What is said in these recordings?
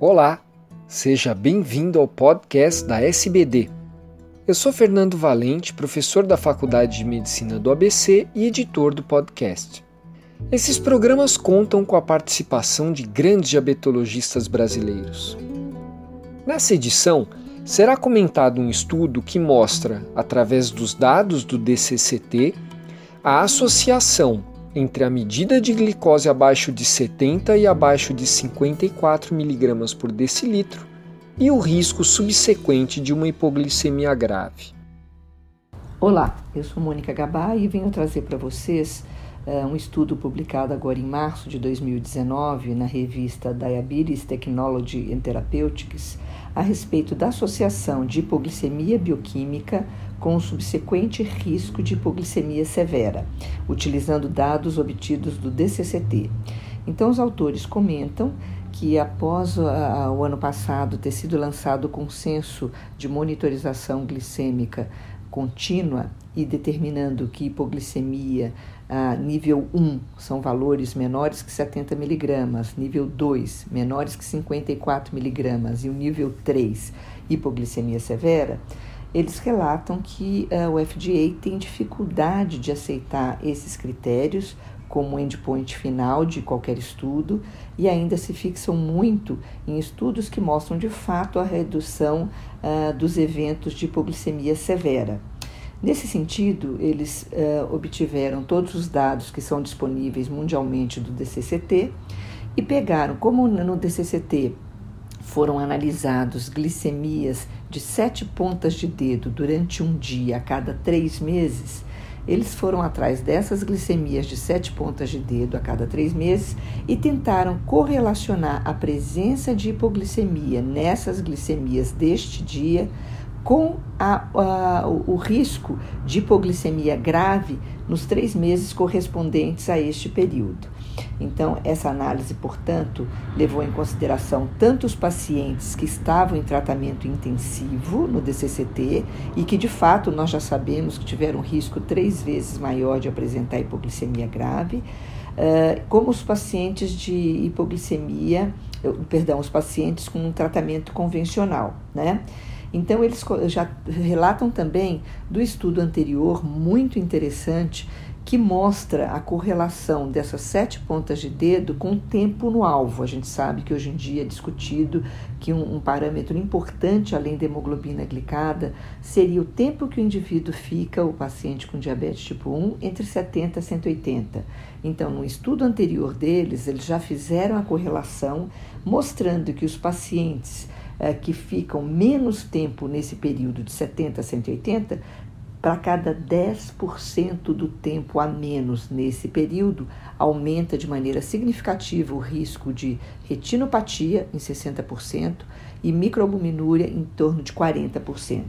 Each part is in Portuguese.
Olá, seja bem-vindo ao podcast da SBD. Eu sou Fernando Valente, professor da Faculdade de Medicina do ABC e editor do podcast. Esses programas contam com a participação de grandes diabetologistas brasileiros. Nessa edição, será comentado um estudo que mostra, através dos dados do DCCT, a associação entre a medida de glicose abaixo de 70 e abaixo de 54 mg por decilitro e o risco subsequente de uma hipoglicemia grave. Olá, eu sou Mônica Gabá e venho trazer para vocês uh, um estudo publicado agora em março de 2019 na revista Diabetes Technology and Therapeutics a respeito da associação de hipoglicemia bioquímica com o subsequente risco de hipoglicemia severa, utilizando dados obtidos do DCCT. Então, os autores comentam que após a, o ano passado ter sido lançado o consenso de monitorização glicêmica contínua e determinando que hipoglicemia ah, nível 1 são valores menores que 70 miligramas, nível 2 menores que 54 miligramas e o nível 3 hipoglicemia severa, eles relatam que uh, o FDA tem dificuldade de aceitar esses critérios como endpoint final de qualquer estudo e ainda se fixam muito em estudos que mostram de fato a redução uh, dos eventos de hipoglicemia severa. Nesse sentido, eles uh, obtiveram todos os dados que são disponíveis mundialmente do DCCT e pegaram, como no DCCT foram analisados glicemias de sete pontas de dedo durante um dia a cada três meses, eles foram atrás dessas glicemias de sete pontas de dedo a cada três meses e tentaram correlacionar a presença de hipoglicemia nessas glicemias deste dia com a, a, o, risco de hipoglicemia grave nos três meses correspondentes a este período. Então, essa análise, portanto, levou em consideração tanto os pacientes que estavam em tratamento intensivo no DCCT e que, de fato, nós já sabemos que tiveram um risco três vezes maior de apresentar hipoglicemia grave, como os pacientes de hipoglicemia, perdão, os pacientes com um tratamento convencional, né? Então, eles já relatam também do estudo anterior, muito interessante, que mostra a correlação dessas sete pontas de dedo com o tempo no alvo. A gente sabe que hoje em dia é discutido que um, um, parâmetro importante, além da hemoglobina glicada, seria o tempo que o indivíduo fica, o paciente com diabetes tipo 1, entre 70 e 180. Então, no estudo anterior deles, eles já fizeram a correlação, mostrando que os pacientes eh, que ficam menos tempo nesse período de 70 a 180, para cada 10% do tempo a menos nesse período, aumenta de maneira significativa o risco de retinopatia em 60% e microalbuminúria em torno de 40%.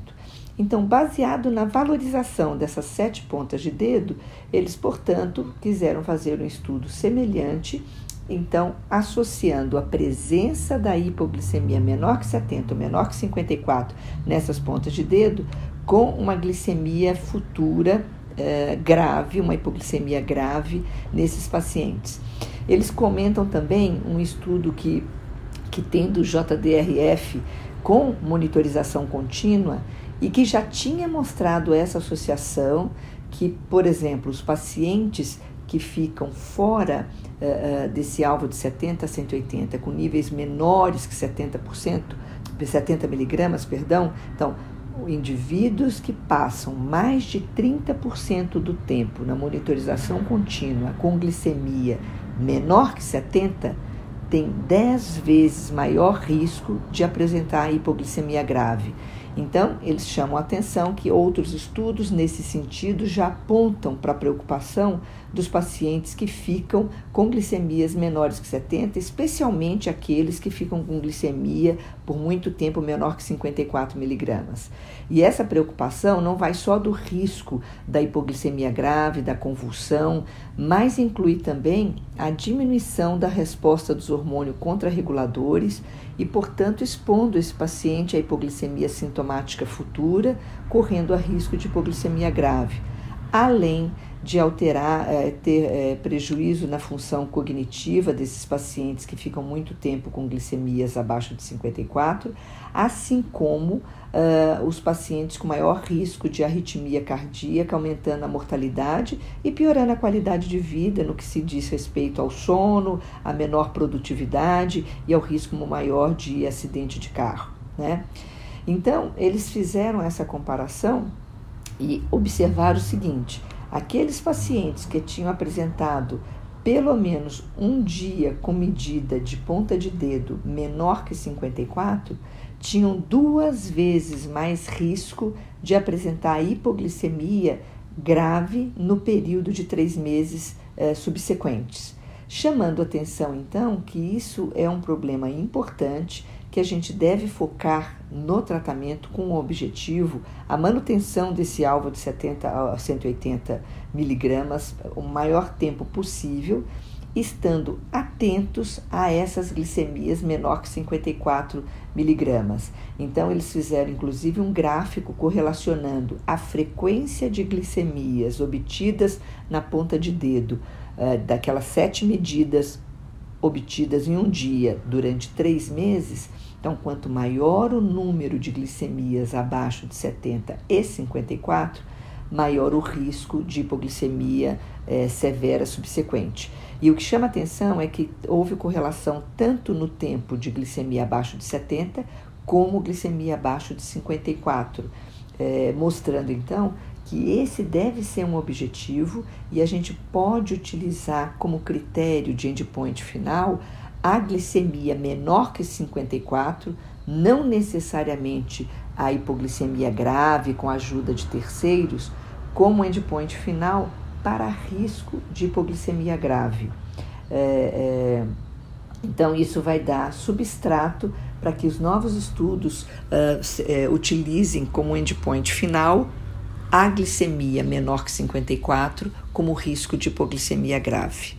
Então, baseado na valorização dessas sete pontas de dedo, eles, portanto, quiseram fazer um estudo semelhante então, associando a presença da hipoglicemia menor que 70 ou menor que 54 nessas pontas de dedo com uma glicemia futura eh, grave, uma hipoglicemia grave nesses pacientes. Eles comentam também um estudo que, que tem do JDRF com monitorização contínua e que já tinha mostrado essa associação que, por exemplo, os pacientes que ficam fora uh, desse alvo de 70 a 180, com níveis menores que 70%, 70 miligramas, perdão, então, indivíduos que passam mais de 30% do tempo na monitorização contínua com glicemia menor que 70, tem 10 vezes maior risco de apresentar hipoglicemia grave. Então, eles chamam a atenção que outros estudos nesse sentido já apontam para a preocupação dos pacientes que ficam com glicemias menores que 70, especialmente aqueles que ficam com glicemia por muito tempo menor que 54 miligramas. E essa preocupação não vai só do risco da hipoglicemia grave, da convulsão, mas inclui também a diminuição da resposta dos hormônios contrarreguladores e, portanto, expondo esse paciente à hipoglicemia sintomática futura, correndo a risco de hipoglicemia grave, além de alterar, é, ter é, prejuízo na função cognitiva desses pacientes que ficam muito tempo com glicemias abaixo de 54, assim como uh, os pacientes com maior risco de arritmia cardíaca, aumentando a mortalidade e piorando a qualidade de vida no que se diz respeito ao sono, a menor produtividade e ao risco maior de acidente de carro. Né? Então, eles fizeram essa comparação e observaram o seguinte: aqueles pacientes que tinham apresentado pelo menos um dia com medida de ponta de dedo menor que 54 tinham duas vezes mais risco de apresentar hipoglicemia grave no período de três meses eh, subsequentes. Chamando atenção, então, que isso é um problema importante que a gente deve focar no tratamento com o objetivo a manutenção desse alvo de 70 a 180 miligramas o maior tempo possível, estando atentos a essas glicemias menor que 54 miligramas. Então, eles fizeram inclusive um gráfico correlacionando a frequência de glicemias obtidas na ponta de dedo, uh, daquelas sete medidas obtidas em um dia durante três meses então, quanto maior o número de glicemias abaixo de 70 e 54, maior o risco de hipoglicemia é, severa subsequente. E o que chama atenção é que houve correlação tanto no tempo de glicemia abaixo de 70 como glicemia abaixo de 54, é, mostrando então que esse deve ser um objetivo e a gente pode utilizar como critério de endpoint final a glicemia menor que 54, não necessariamente a hipoglicemia grave com a ajuda de terceiros, como endpoint final para risco de hipoglicemia grave. É, é, então, isso vai dar substrato para que os novos estudos uh, utilizem como endpoint final a glicemia menor que 54 como risco de hipoglicemia grave.